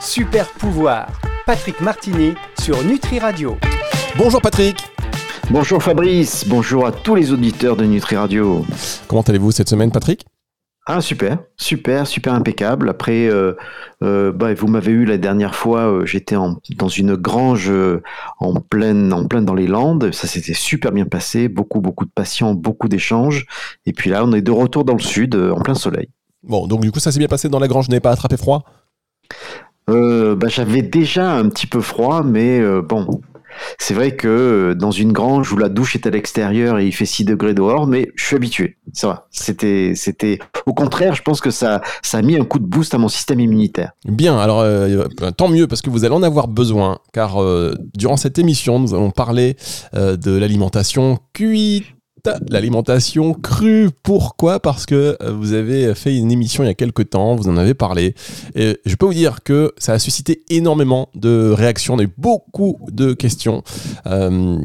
Super pouvoir. Patrick Martini sur Nutri Radio. Bonjour Patrick. Bonjour Fabrice, bonjour à tous les auditeurs de Nutri Radio. Comment allez-vous cette semaine Patrick? Ah super, super, super impeccable. Après, euh, euh, bah, vous m'avez eu la dernière fois, euh, j'étais dans une grange en pleine, en pleine dans les Landes. Ça s'était super bien passé, beaucoup, beaucoup de patients, beaucoup d'échanges. Et puis là, on est de retour dans le sud, en plein soleil. Bon, donc du coup, ça s'est bien passé dans la grange. Je n'ai pas attrapé froid? Bah, j'avais déjà un petit peu froid, mais bon, c'est vrai que euh, dans une grange où la douche est à l'extérieur et il fait 6 degrés dehors, mais je suis habitué. Ça va. C'était, c'était, au contraire, je pense que ça, ça a mis un coup de boost à mon système immunitaire. Bien. Alors, euh, tant mieux parce que vous allez en avoir besoin, car euh, durant cette émission, nous allons parler de l'alimentation cuite l'alimentation crue. Pourquoi? Parce que euh, vous avez fait une émission il y a quelques temps, vous en avez parlé. Et je peux vous dire que ça a suscité énormément de réactions. On a eu beaucoup de questions, euh,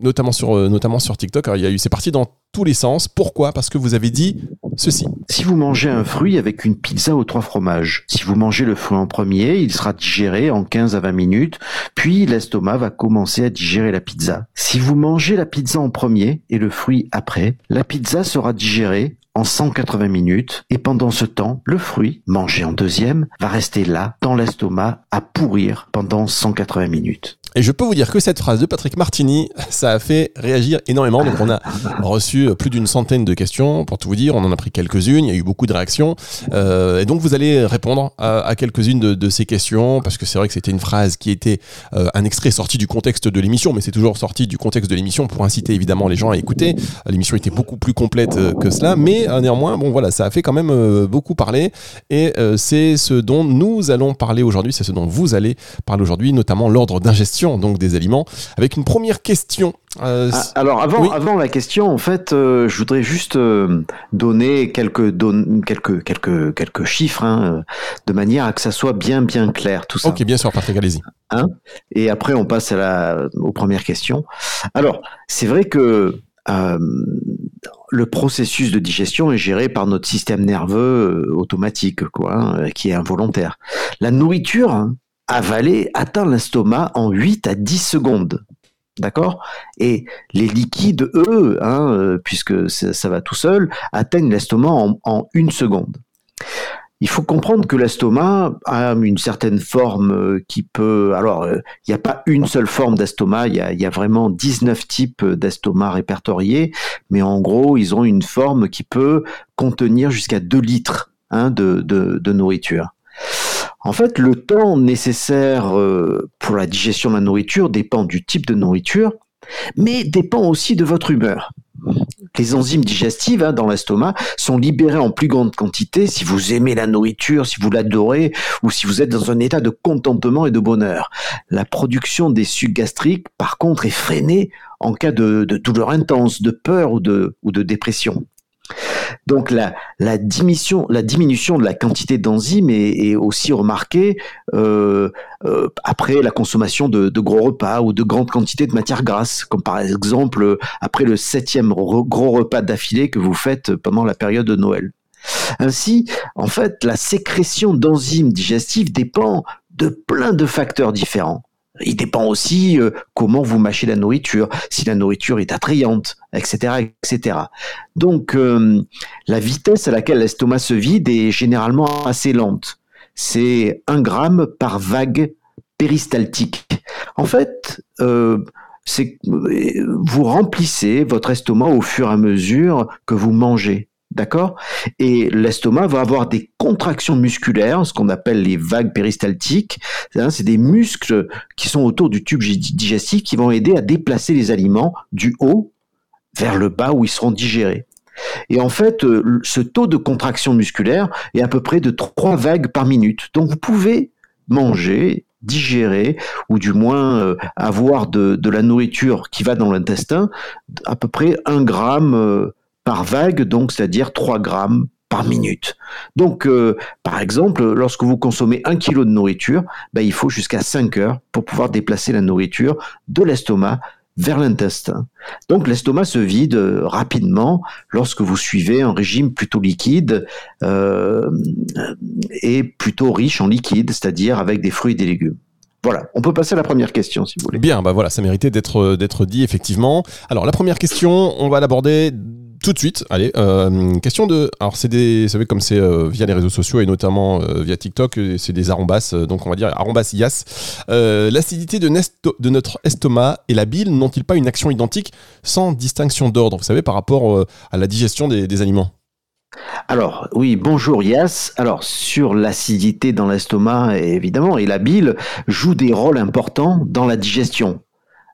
notamment, sur, euh, notamment sur TikTok. il y a eu, c'est parti dans tous les sens. Pourquoi? Parce que vous avez dit ceci. Si vous mangez un fruit avec une pizza aux trois fromages, si vous mangez le fruit en premier, il sera digéré en 15 à 20 minutes, puis l'estomac va commencer à digérer la pizza. Si vous mangez la pizza en premier et le fruit après, la pizza sera digérée en 180 minutes et pendant ce temps, le fruit, mangé en deuxième, va rester là, dans l'estomac, à pourrir pendant 180 minutes. Et je peux vous dire que cette phrase de Patrick Martini, ça a fait réagir énormément. Donc on a reçu plus d'une centaine de questions, pour tout vous dire, on en a pris quelques-unes, il y a eu beaucoup de réactions. Euh, et donc vous allez répondre à, quelques-unes de, ces questions, parce que c'est vrai que c'était une phrase qui était euh, un extrait sorti du contexte de l'émission, mais c'est toujours sorti du contexte de l'émission pour inciter évidemment les gens à écouter. L'émission était beaucoup plus complète euh, que cela, mais néanmoins, bon voilà, ça a fait quand même beaucoup parler. Et c'est ce dont nous allons parler aujourd'hui, c'est ce dont vous allez parler aujourd'hui, notamment l'ordre d'ingestion donc des aliments, avec une première question. Euh, ah, alors avant, avant la question, en fait, euh, je voudrais juste euh, donner quelques, quelques, quelques, quelques chiffres, hein, de manière à que ça soit bien, bien clair tout ça. Ok, bien sûr, Patrick, allez-y. Hein? Et après, on passe à la, aux premières questions. Alors, c'est vrai que le processus de digestion est géré par notre système nerveux automatique, quoi, hein, qui est involontaire. La nourriture, hein, avaler atteint l'estomac en 8 à 10 secondes. D'accord? Et les liquides, eux, hein, euh, puisque ça, va tout seul, atteignent l'estomac en, une seconde. Il faut comprendre que l'estomac a une certaine forme euh, qui peut... Alors, euh, il n'y a pas une seule forme d'estomac, il y a, vraiment 19 types d'estomac répertoriés, mais en gros, ils ont une forme qui peut contenir jusqu'à 2 litres hein, de nourriture. En fait, le temps nécessaire euh, pour la digestion de la nourriture dépend du type de nourriture, mais dépend aussi de votre humeur. Les enzymes digestives hein, dans l'estomac sont libérées en plus grande quantité si vous aimez la nourriture, si vous l'adorez ou si vous êtes dans un état de contentement et de bonheur. La production des sucs gastriques, par contre, est freinée en cas de, douleur intense, de peur ou de dépression. Donc la, diminution, de la quantité d'enzymes est, aussi remarquée euh, euh, après la consommation de, gros repas ou de grandes quantités de matières grasses, comme par exemple après le septième gros repas d'affilée que vous faites pendant la période de Noël. Ainsi, en fait, la sécrétion d'enzymes digestives dépend de plein de facteurs différents. Il dépend aussi euh, comment vous mâchez la nourriture, si la nourriture est attrayante, etc., etc. Donc, euh, la vitesse à laquelle l'estomac se vide est généralement assez lente. C'est un gramme par vague péristaltique. En fait, euh, vous remplissez votre estomac au fur et à mesure que vous mangez. D'accord? Et l'estomac va avoir des contractions musculaires, ce qu'on appelle les vagues péristaltiques. Hein, c'est des muscles qui sont autour du tube digestif qui vont aider à déplacer les aliments du haut vers le bas où ils seront digérés. Et en fait, euh, ce taux de contraction musculaire est à peu près de 3 vagues par minute. Donc vous pouvez manger, digérer, ou du moins euh, avoir de, la nourriture qui va dans l'intestin, à peu près 1 gramme euh, par vague, donc c'est-à-dire 3 grammes par minute. Donc, euh, par exemple, lorsque vous consommez un kilo de nourriture, ben, il faut jusqu'à 5 heures pour pouvoir déplacer la nourriture de l'estomac vers l'intestin. Donc l'estomac se vide euh, rapidement lorsque vous suivez un régime plutôt liquide euh, et plutôt riche en liquide, c'est-à-dire avec des fruits et des légumes. Voilà, on peut passer à la première question si vous voulez. Bien, bah voilà, ça méritait d'être d'être dit effectivement. Alors la première question, on va l'aborder tout de suite. Allez, euh, question de. Alors, c'est des. Vous savez, comme c'est euh, via les réseaux sociaux et notamment euh, via TikTok, c'est des arrombas. donc, on va dire arrombas yas. L'acidité de, notre estomac et la bile n'ont-ils pas une action identique sans distinction d'ordre Vous savez, par rapport à la digestion des, aliments? Alors oui, bonjour Yas. Alors sur l'acidité dans l'estomac, évidemment, et la bile joue des rôles importants dans la digestion.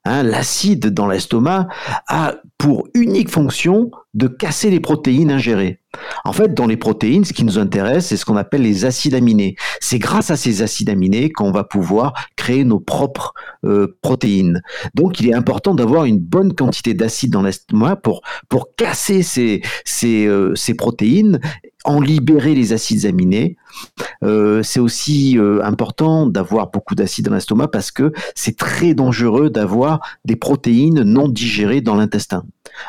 Hein, l'acide dans l'estomac a pour unique fonction de casser les protéines ingérées. En fait, dans les protéines, ce qui nous intéresse, c'est ce qu'on appelle les acides aminés. C'est grâce à ces acides aminés qu'on va pouvoir créer nos propres euh, protéines. Donc, il est important d'avoir une bonne quantité d'acide dans l'estomac pour, casser euh, ces protéines en libérer les acides aminés. Euh, c'est aussi important d'avoir beaucoup d'acides dans l'estomac parce que c'est très dangereux d'avoir des protéines non digérées dans l'intestin.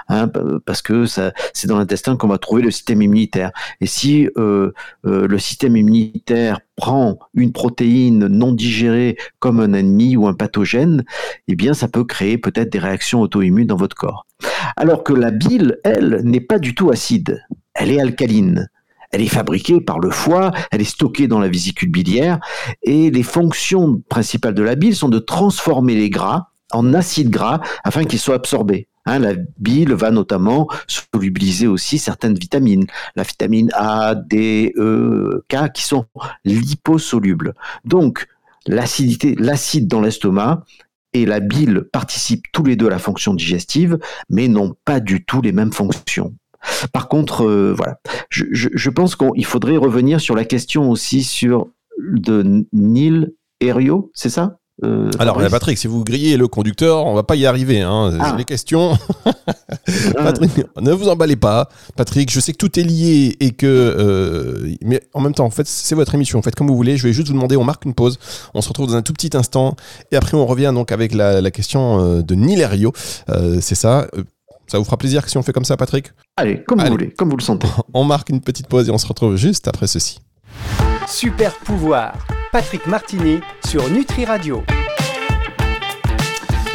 Hein, parce que c'est dans l'intestin qu'on va trouver le système immunitaire. Et si euh, le système immunitaire prend une protéine non digérée comme un ennemi ou un pathogène, eh bien ça peut créer peut-être des réactions auto-immunes dans votre corps. Alors que la bile, elle, n'est pas du tout acide, elle est alcaline. Elle est fabriquée par le foie, elle est stockée dans la vésicule biliaire, et les fonctions principales de la bile sont de transformer les gras en acides gras afin qu'ils soient absorbés. Hein, la bile va notamment solubiliser aussi certaines vitamines, la vitamine A, D, E, K, qui sont liposolubles. Donc, l'acidité, l'acide dans l'estomac et la bile participent tous les deux à la fonction digestive, mais n'ont pas du tout les mêmes fonctions. Par contre, euh, voilà, je, pense qu'il faudrait revenir sur la question aussi sur de Neil Herriot, c'est ça? Euh, Alors, Patrick, si vous grillez le conducteur, on va pas y arriver. Hein. Ah. Les questions. Patrick, ne vous emballez pas. Patrick, je sais que tout est lié et que. Euh, mais en même temps, en fait, c'est votre émission. Faites comme vous voulez. Je vais juste vous demander, on marque une pause. On se retrouve dans un tout petit instant. Et après, on revient donc avec la, question de Neil Herriot. c'est ça. Ça vous fera plaisir si on fait comme ça, Patrick? Allez, comme vous voulez, comme vous le sentez. On marque une petite pause et on se retrouve juste après ceci. Super pouvoir, Patrick Martini sur Nutri Radio.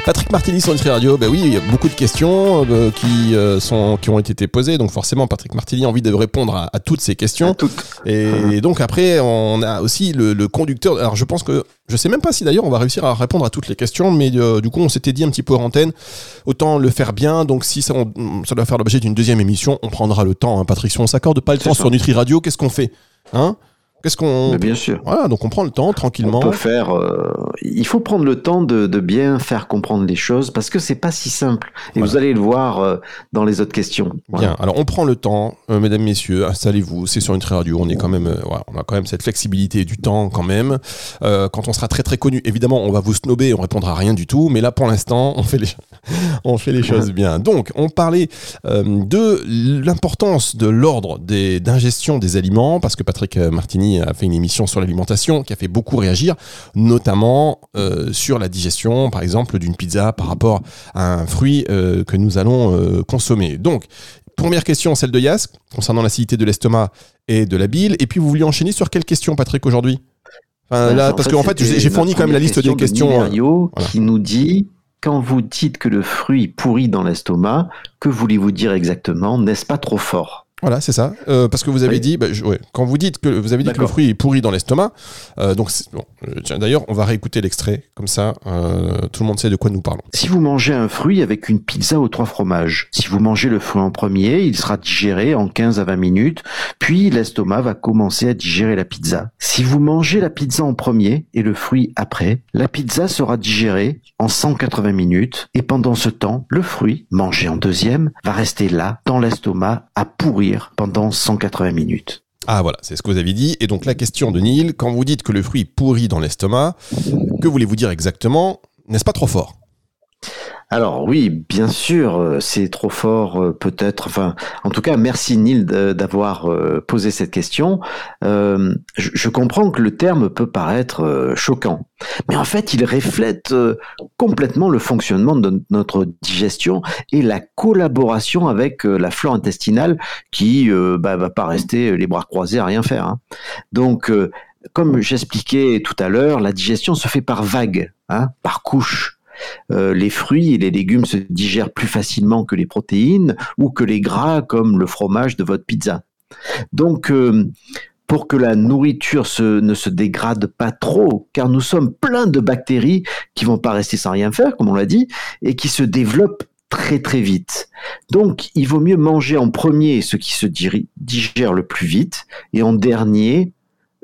Patrick Martini sur Nutri Radio, ben oui, il y a beaucoup de questions euh, qui, euh, sont, qui ont été posées, donc forcément Patrick Martini a envie de répondre à, toutes ces questions. Et, donc après, on a aussi le, conducteur. Alors je pense que, je sais même pas si d'ailleurs on va réussir à répondre à toutes les questions, mais euh, du coup on s'était dit un petit peu en antenne, autant le faire bien, donc si ça, ça doit faire l'objet d'une deuxième émission, on prendra le temps. Hein, Patrick, si on s'accorde pas le temps sur Nutri Radio, qu'est-ce qu'on fait hein? Qu'est-ce qu'on. Bien sûr. Voilà, donc on prend le temps tranquillement. On peut faire. Euh, il faut prendre le temps de, de, bien faire comprendre les choses parce que c'est pas si simple. Et vous allez le voir euh, dans les autres questions. Bien. Alors on prend le temps, euh, mesdames, messieurs, installez-vous. C'est sur une très radio. On est quand même. Voilà, on a quand même cette flexibilité du temps quand même. quand on sera très très connu, évidemment, on va vous snober, on répondra à rien du tout. Mais là, pour l'instant, on fait les on fait les choses bien. Donc, on parlait de l'importance de l'ordre d'ingestion des aliments parce que Patrick Martini a fait une émission sur l'alimentation qui a fait beaucoup réagir, notamment euh, sur la digestion, par exemple, d'une pizza par rapport à un fruit euh, que nous allons euh, consommer. Donc, première question, celle de Yas, concernant l'acidité de l'estomac et de la bile. Et puis, vous vouliez enchaîner sur quelle question, Patrick, aujourd'hui? Là, Parce qu'en fait, j'ai fourni quand même la liste des questions. qui nous dit quand vous dites que le fruit pourrit dans l'estomac, que voulez-vous dire exactement? N'est-ce pas trop fort? Voilà, c'est ça. Euh, parce que vous avez dit, bah, quand vous dites que vous avez dit que le fruit est pourri dans l'estomac, euh, donc bon, euh, d'ailleurs, on va réécouter l'extrait comme ça, tout le monde sait de quoi nous parlons. Si vous mangez un fruit avec une pizza aux trois fromages, si vous mangez le fruit en premier, il sera digéré en 15 à 20 minutes, puis l'estomac va commencer à digérer la pizza. Si vous mangez la pizza en premier et le fruit après, la pizza sera digérée en 180 minutes, et pendant ce temps, le fruit, mangé en deuxième, va rester là, dans l'estomac, à pourrir pendant 180 minutes. Ah voilà, c'est ce que vous avez dit. Et donc la question de Neil, quand vous dites que le fruit pourrit dans l'estomac, que voulez-vous dire exactement? N'est-ce pas trop fort? Alors oui, bien sûr, euh, c'est trop fort euh, peut-être. Enfin, en tout cas, merci Neil d'avoir euh, posé cette question. je, comprends que le terme peut paraître choquant, mais en fait, il reflète complètement le fonctionnement de notre digestion et la collaboration avec la flore intestinale qui bah, va pas rester les bras croisés à rien faire. Hein. Donc, comme j'expliquais tout à l'heure, la digestion se fait par vagues, hein, par couches. Euh, les fruits et les légumes se digèrent plus facilement que les protéines ou que les gras comme le fromage de votre pizza. Donc, euh, pour que la nourriture ne se dégrade pas trop, car nous sommes pleins de bactéries qui vont pas rester sans rien faire, comme on l'a dit, et qui se développent très très vite. Donc, il vaut mieux manger en premier ce qui se digère le plus vite, et en dernier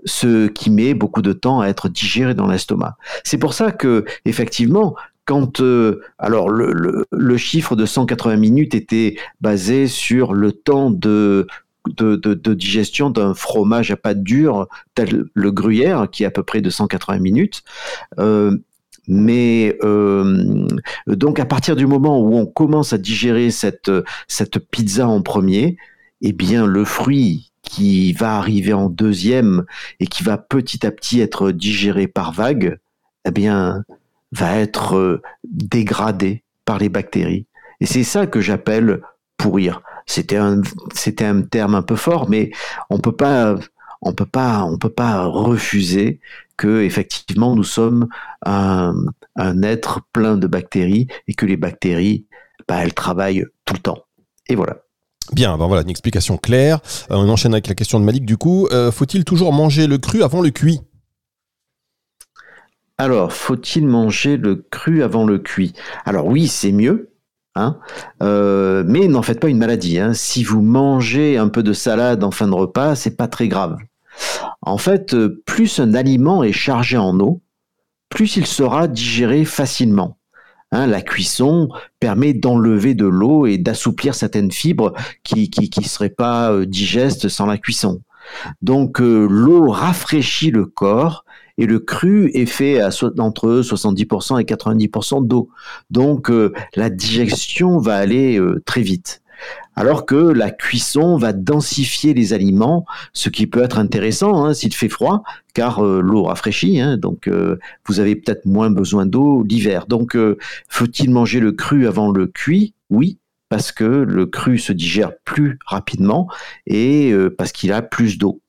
ce qui met beaucoup de temps à être digéré dans l'estomac. C'est pour ça que, effectivement, quand euh, alors le, chiffre de 180 minutes était basé sur le temps de, digestion d'un fromage à pâte dure tel le gruyère qui est à peu près de 180 minutes. Euh, mais euh, donc à partir du moment où on commence à digérer cette cette pizza en premier, eh bien le fruit qui va arriver en deuxième et qui va petit à petit être digéré par vague, eh bien va être euh, dégradé par les bactéries. Et c'est ça que j'appelle pourrir. C'était un, terme un peu fort, mais on peut peut pas, refuser que effectivement nous sommes un, un être plein de bactéries et que les bactéries, bah, elles travaillent tout le temps. Et voilà. Bien, ben voilà, une explication claire. Euh, on enchaîne avec la question de Malik du coup. Euh, faut-il toujours manger le cru avant le cuit? Alors, faut-il manger le cru avant le cuit? Alors oui, c'est mieux. Hein euh, mais n'en faites pas une maladie. Hein. Si vous mangez un peu de salade en fin de repas, c'est pas très grave. En fait, euh, plus un aliment est chargé en eau, plus il sera digéré facilement. Hein, la cuisson permet d'enlever de l'eau et d'assouplir certaines fibres qui ne seraient pas euh, digestes sans la cuisson. Donc l'eau rafraîchit le corps et le cru est fait à entre 70% et 90% d'eau. Donc euh, la digestion va aller euh, très vite. Alors que la cuisson va densifier les aliments, ce qui peut être intéressant hein, s'il fait froid, car euh, l'eau rafraîchit, hein, donc vous avez peut-être moins besoin d'eau l'hiver. Donc faut-il manger le cru avant le cuit? Oui, parce que le cru se digère plus rapidement et parce qu'il a plus d'eau.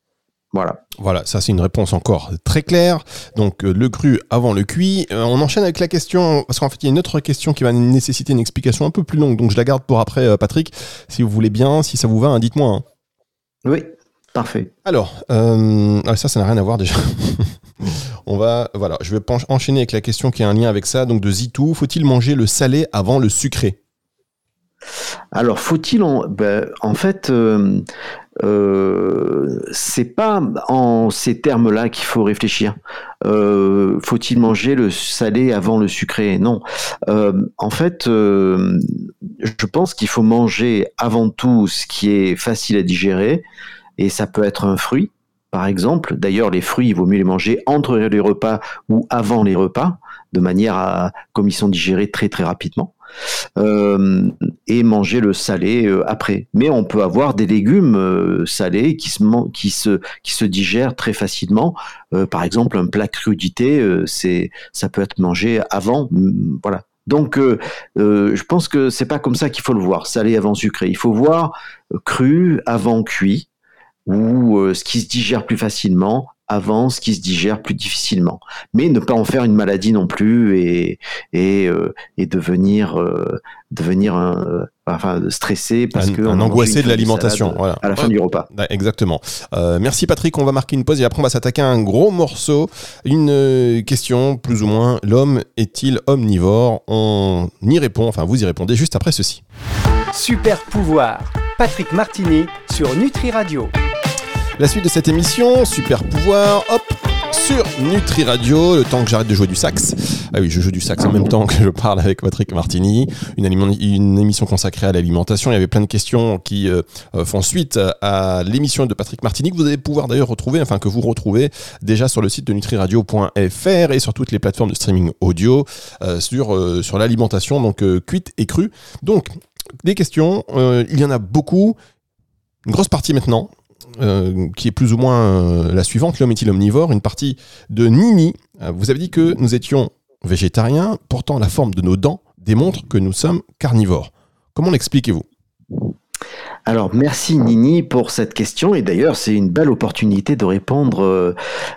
Voilà. Voilà, ça c'est une réponse encore très claire. Donc euh, le cru avant le cuit. Euh, on enchaîne avec la question, parce qu'en fait il y a une autre question qui va nécessiter une explication un peu plus longue, donc je la garde pour après, euh, Patrick, si vous voulez bien, si ça vous va, hein, dites-moi. Hein. Oui, parfait. Alors, ah, ça, ça n'a rien à voir déjà. on va, voilà, je vais enchaîner avec la question qui a un lien avec ça. Donc de Zitou, faut-il manger le salé avant le sucré? Alors, faut-il en, ben, en fait, euh, euh, c'est pas en ces termes-là qu'il faut réfléchir. Euh, faut-il manger le salé avant le sucré? Non. en fait, je pense qu'il faut manger avant tout ce qui est facile à digérer, et ça peut être un fruit, par exemple. D'ailleurs, les fruits, il vaut mieux les manger entre les repas ou avant les repas, de manière à, comme ils sont digérés très très rapidement. Euh, et manger le salé euh, après. Mais on peut avoir des légumes euh, salés qui se, qui, se, qui se digèrent très facilement. par exemple, un plat crudité, c'est ça peut être mangé avant. Voilà. Donc, je pense que c'est pas comme ça qu'il faut le voir, salé avant sucré. Il faut voir cru avant cuit, ou ce qui se digère plus facilement avance, qui se digère plus difficilement. Mais ne pas en faire une maladie non plus et, et, euh, et devenir, euh, devenir un, euh, enfin, stressé parce un, que. Un angoissé de l'alimentation. Voilà. À la fin du repas. Exactement. merci Patrick, on va marquer une pause et après on va s'attaquer à un gros morceau. Une question, plus ou moins, l'homme est-il omnivore? On y répond, enfin vous y répondez juste après ceci. Super pouvoir, Patrick Martini sur Nutri Radio. La suite de cette émission, super pouvoir, hop, sur Nutri Radio, le temps que j'arrête de jouer du sax. Ah oui, je joue du sax en même temps que je parle avec Patrick Martini. Une, émission consacrée à l'alimentation. Il y avait plein de questions qui euh, euh, font suite à l'émission de Patrick Martini que vous allez pouvoir d'ailleurs retrouver, enfin que vous retrouvez déjà sur le site de nutriradio.fr et sur toutes les plateformes de streaming audio euh, sur, sur l'alimentation, donc cuite et crue. Donc, des questions, il y en a beaucoup. Une grosse partie maintenant, euh, qui est plus ou moins euh, la suivante, l'homme est-il omnivore Une partie de Nini. Euh, vous avez dit que nous étions végétariens, pourtant la forme de nos dents démontre que nous sommes carnivores. Comment l'expliquez-vous? Alors merci Nini pour cette question et d'ailleurs c'est une belle opportunité de répondre euh,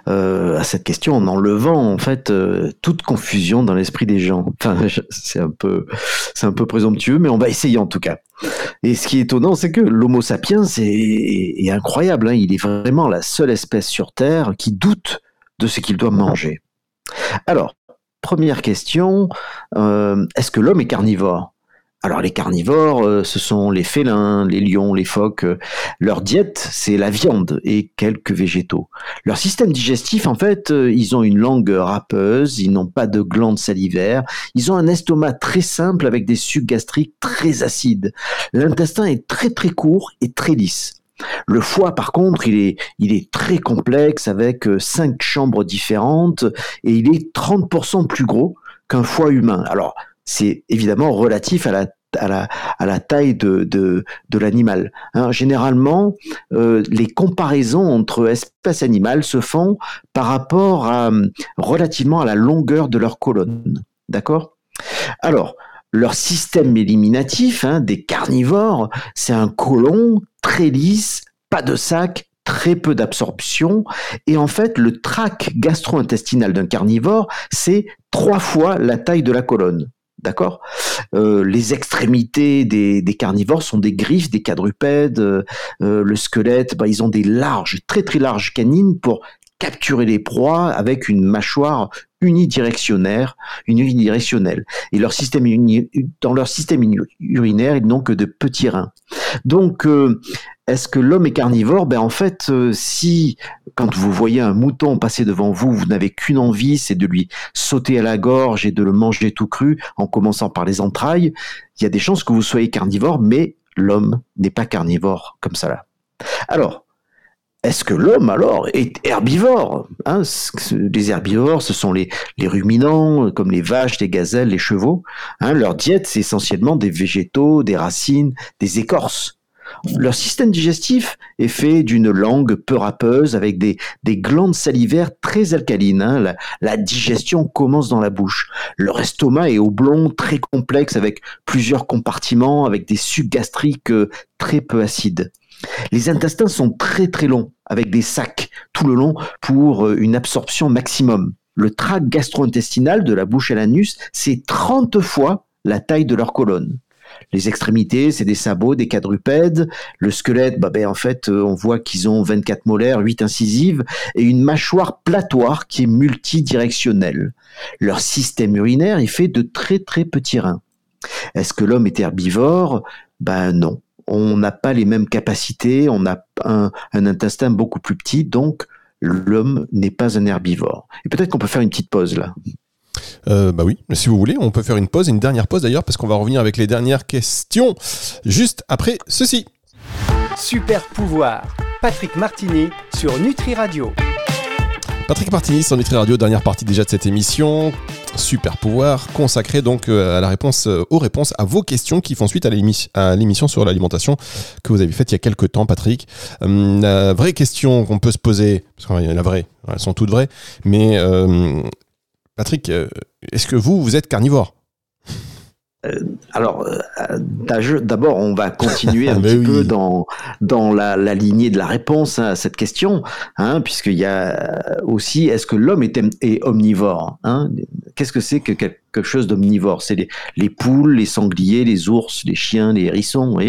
euh, à cette question en enlevant en fait euh, toute confusion dans l'esprit des gens. Enfin c'est un peu c'est un peu présomptueux mais on va essayer en tout cas. Et ce qui est étonnant c'est que l'Homo sapiens est, incroyable. Hein. Il est vraiment la seule espèce sur Terre qui doute de ce qu'il doit manger. Alors première question est-ce que l'homme est carnivore? Alors les carnivores, euh, ce sont les félins, les lions, les phoques. Leur diète, c'est la viande et quelques végétaux. Leur système digestif, en fait, euh, ils ont une langue râpeuse, ils n'ont pas de glandes salivaires, ils ont un estomac très simple avec des sucs gastriques très acides. L'intestin est très très court et très lisse. Le foie, par contre, il est, il est très complexe avec euh, cinq chambres différentes et il est 30% plus gros qu'un foie humain. Alors, c'est évidemment relatif à la taille de l'animal. Hein, généralement, euh, les comparaisons entre espèces animales se font par rapport à, relativement à la longueur de leur colonne. D'accord? Alors, leur système éliminatif hein, des carnivores, c'est un côlon très lisse, pas de sac, très peu d'absorption. Et en fait, le tract gastro-intestinal d'un carnivore, c'est trois fois la taille de la colonne. D'accord? Euh, Les extrémités des, carnivores sont des griffes, des quadrupèdes. Euh, euh, le squelette, bah, ils ont des larges, très très larges canines pour capturer les proies avec une mâchoire unidirectionnaire, unidirectionnelle. Et leur système dans leur système urinaire, ils n'ont que de petits reins. Donc, euh, est-ce que l'homme est carnivore? Ben en fait, euh, si quand vous voyez un mouton passer devant vous, vous n'avez qu'une envie, c'est de lui sauter à la gorge et de le manger tout cru, en commençant par les entrailles, il y a des chances que vous soyez carnivore, mais l'homme n'est pas carnivore comme ça là. Alors, est-ce que l'homme alors est herbivore hein? Les herbivores, ce sont les, ruminants, comme les vaches, les gazelles, les chevaux. Hein? Leur diète, c'est essentiellement des végétaux, des racines, des écorces. Leur système digestif est fait d'une langue peu râpeuse avec des, glandes salivaires très alcalines. Hein? La, la, digestion commence dans la bouche. Leur estomac est oblong, très complexe avec plusieurs compartiments, avec des sucs gastriques euh, très peu acides. Les intestins sont très très longs, avec des sacs tout le long pour euh, une absorption maximum. Le tract gastro-intestinal de la bouche à l'anus, c'est 30 fois la taille de leur colonne. Les extrémités, c'est des sabots, des quadrupèdes. Le squelette, bah ben, en fait, euh, on voit qu'ils ont 24 molaires, 8 incisives et une mâchoire platoire qui est multidirectionnelle. Leur système urinaire est fait de très très petits reins. Est-ce que l'homme est herbivore? Ben non on n'a pas les mêmes capacités, on a un, intestin beaucoup plus petit, donc l'homme n'est pas un herbivore. Et peut-être qu'on peut faire une petite pause là. Euh, bah oui, si vous voulez, on peut faire une pause, une dernière pause d'ailleurs, parce qu'on va revenir avec les dernières questions juste après ceci. Super pouvoir, Patrick Martini sur Nutri Radio. Patrick Martini sur Radio, dernière partie déjà de cette émission. Super pouvoir consacré donc euh, à la réponse, euh, aux réponses à vos questions qui font suite à l'émission sur l'alimentation que vous avez faite il y a quelques temps, Patrick. Hum, la vraie question qu'on peut se poser, parce que la vraie, elles sont toutes vraies, mais euh, Patrick, est-ce que vous, vous êtes carnivore? Alors, euh, d'abord, on va continuer un petit peu dans dans la, lignée de la réponse à cette question, hein, puisqu'il y a aussi est-ce que l'homme est, est, omnivore hein? Qu'est-ce que c'est que quelque chose d'omnivore? C'est les, poules, les sangliers, les ours, les chiens, les hérissons. Vous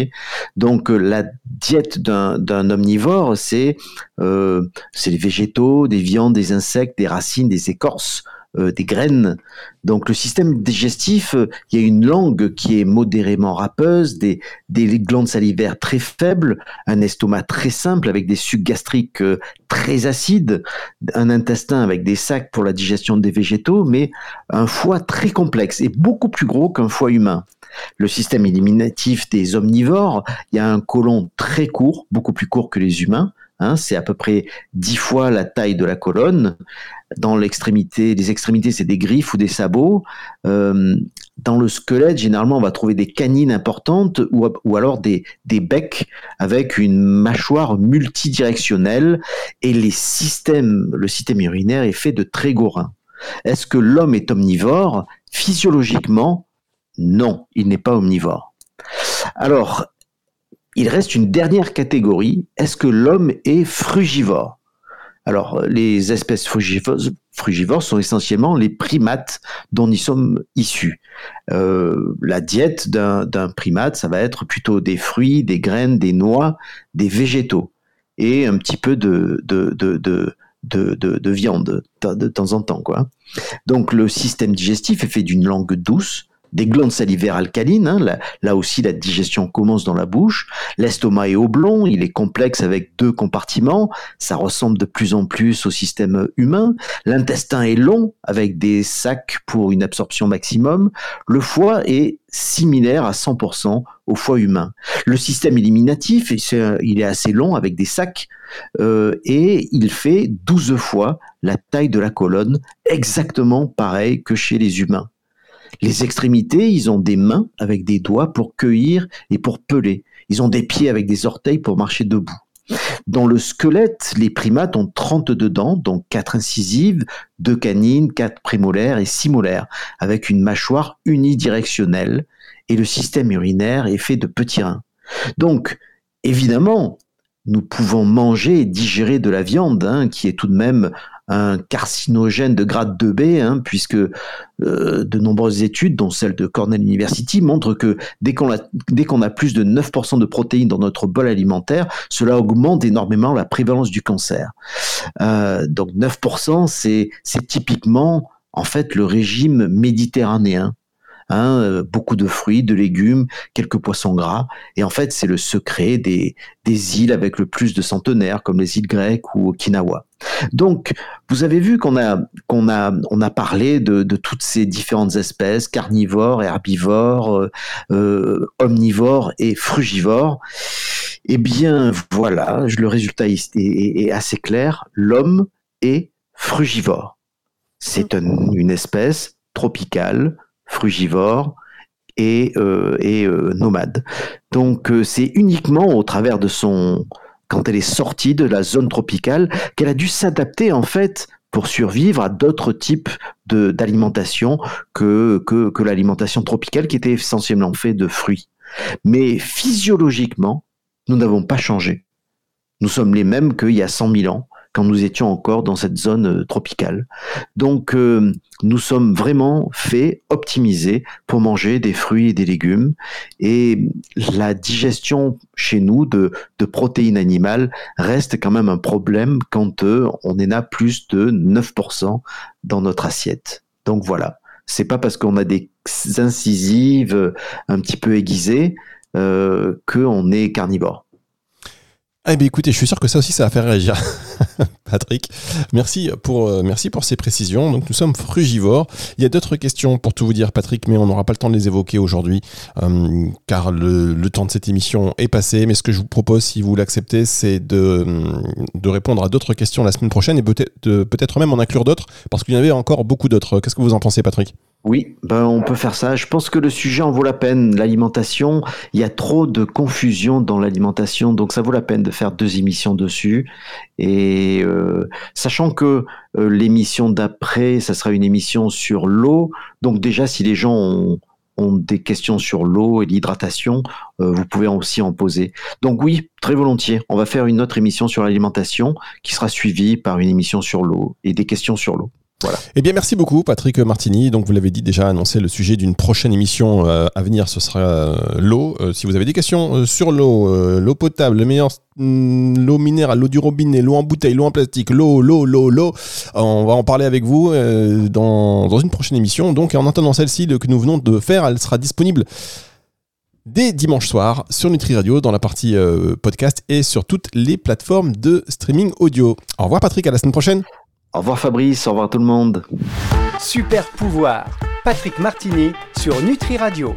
Donc, euh, la diète d'un omnivore, c'est c'est les végétaux, des viandes, des insectes, des racines, des écorces des graines. Donc le système digestif, il y a une langue qui est modérément râpeuse, des, des glandes salivaires très faibles, un estomac très simple avec des sucs gastriques très acides, un intestin avec des sacs pour la digestion des végétaux, mais un foie très complexe et beaucoup plus gros qu'un foie humain. Le système éliminatif des omnivores, il y a un côlon très court, beaucoup plus court que les humains. Hein, c'est à peu près dix fois la taille de la colonne. Dans l'extrémité, les extrémités, c'est des griffes ou des sabots. Euh, dans le squelette, généralement, on va trouver des canines importantes ou, alors des, des, becs avec une mâchoire multidirectionnelle. Et les systèmes, le système urinaire est fait de très reins. Est-ce que l'homme est omnivore? Physiologiquement, non, il n'est pas omnivore. Alors, il reste une dernière catégorie. Est-ce que l'homme est frugivore? Alors, les espèces frugivores, sont essentiellement les primates dont nous sommes issus. Euh, la diète d'un primate, ça va être plutôt des fruits, des graines, des noix, des végétaux et un petit peu de, de, de viande de temps en temps. Donc le système digestif est fait d'une langue douce, des glandes salivaires alcalines. Hein, là, aussi, la digestion commence dans la bouche. L'estomac est oblong, il est complexe avec deux compartiments. Ça ressemble de plus en plus au système humain. L'intestin est long avec des sacs pour une absorption maximum. Le foie est similaire à 100% au foie humain. Le système éliminatif, il est assez long avec des sacs euh, et il fait 12 fois la taille de la colonne, exactement pareil que chez les humains. Les extrémités, ils ont des mains avec des doigts pour cueillir et pour peler. Ils ont des pieds avec des orteils pour marcher debout. Dans le squelette, les primates ont 32 dents, donc 4 incisives, 2 canines, 4 prémolaires et 6 molaires, avec une mâchoire unidirectionnelle, et le système urinaire est fait de petits reins. Donc, évidemment, nous pouvons manger et digérer de la viande, hein, qui est tout de même un carcinogène de grade 2B, hein, puisque euh, de nombreuses études, dont celle de Cornell University, montrent que dès qu'on a, plus de 9% de protéines dans notre bol alimentaire, cela augmente énormément la prévalence du cancer. Euh, donc 9%, c'est, c'est typiquement en fait le régime méditerranéen. Hein, euh, beaucoup de fruits, de légumes, quelques poissons gras. Et en fait, c'est le secret des, des îles avec le plus de centenaires, comme les îles grecques ou Okinawa. Donc, vous avez vu qu'on a, qu'on a, on a parlé de, de, toutes ces différentes espèces, carnivores, herbivores, euh, euh omnivores et frugivores. Eh bien, voilà, le résultat est, est assez clair. L'homme est frugivore. C'est une espèce tropicale, frugivore et, euh, et euh, nomade. Donc euh, c'est uniquement au travers de son quand elle est sortie de la zone tropicale qu'elle a dû s'adapter en fait pour survivre à d'autres types d'alimentation que, que, que l'alimentation tropicale qui était essentiellement faite de fruits. Mais physiologiquement, nous n'avons pas changé. Nous sommes les mêmes qu'il y a 100 000 ans quand nous étions encore dans cette zone euh, tropicale. Donc euh, nous sommes vraiment faits, optimisés pour manger des fruits et des légumes. Et la digestion chez nous de, de protéines animales reste quand même un problème quand euh, on en a plus de 9% dans notre assiette. Donc voilà, c'est pas parce qu'on a des incisives un petit peu aiguisées euh, qu'on est carnivore. Eh bien, écoutez, je suis sûr que ça aussi, ça va faire réagir. Patrick, merci pour, euh, merci pour ces précisions. Donc, nous sommes frugivores. Il y a d'autres questions pour tout vous dire, Patrick, mais on n'aura pas le temps de les évoquer aujourd'hui, euh, car le, temps de cette émission est passé. Mais ce que je vous propose, si vous l'acceptez, c'est de, de répondre à d'autres questions la semaine prochaine et peut-être peut même en inclure d'autres, parce qu'il y en avait encore beaucoup d'autres. Qu'est-ce que vous en pensez, Patrick? Oui, ben on peut faire ça. Je pense que le sujet en vaut la peine. L'alimentation, il y a trop de confusion dans l'alimentation, donc ça vaut la peine de faire deux émissions dessus. Et euh, sachant que euh, l'émission d'après, ça sera une émission sur l'eau. Donc déjà, si les gens ont, des questions sur l'eau et l'hydratation, euh, vous pouvez aussi en poser. Donc oui, très volontiers. On va faire une autre émission sur l'alimentation qui sera suivie par une émission sur l'eau et des questions sur l'eau. Voilà. Eh bien, merci beaucoup, Patrick Martini. Donc, vous l'avez dit déjà, annoncé le sujet d'une prochaine émission euh, à venir, ce sera euh, l'eau. Euh, si vous avez des questions sur l'eau, l'eau potable, le meilleur, mm, l'eau minérale, l'eau du robinet, l'eau en bouteille, l'eau en plastique, l'eau, l'eau, l'eau, l'eau, on va en parler avec vous dans, une prochaine émission. Donc, en attendant celle-ci le- que nous venons de faire, elle sera disponible dès dimanche soir sur Nutri Radio dans la partie podcast et sur toutes les plateformes de streaming audio. Au revoir, Patrick. À la semaine prochaine. Au revoir Fabrice, au revoir tout le monde. Super pouvoir. Patrick Martini sur Nutri Radio.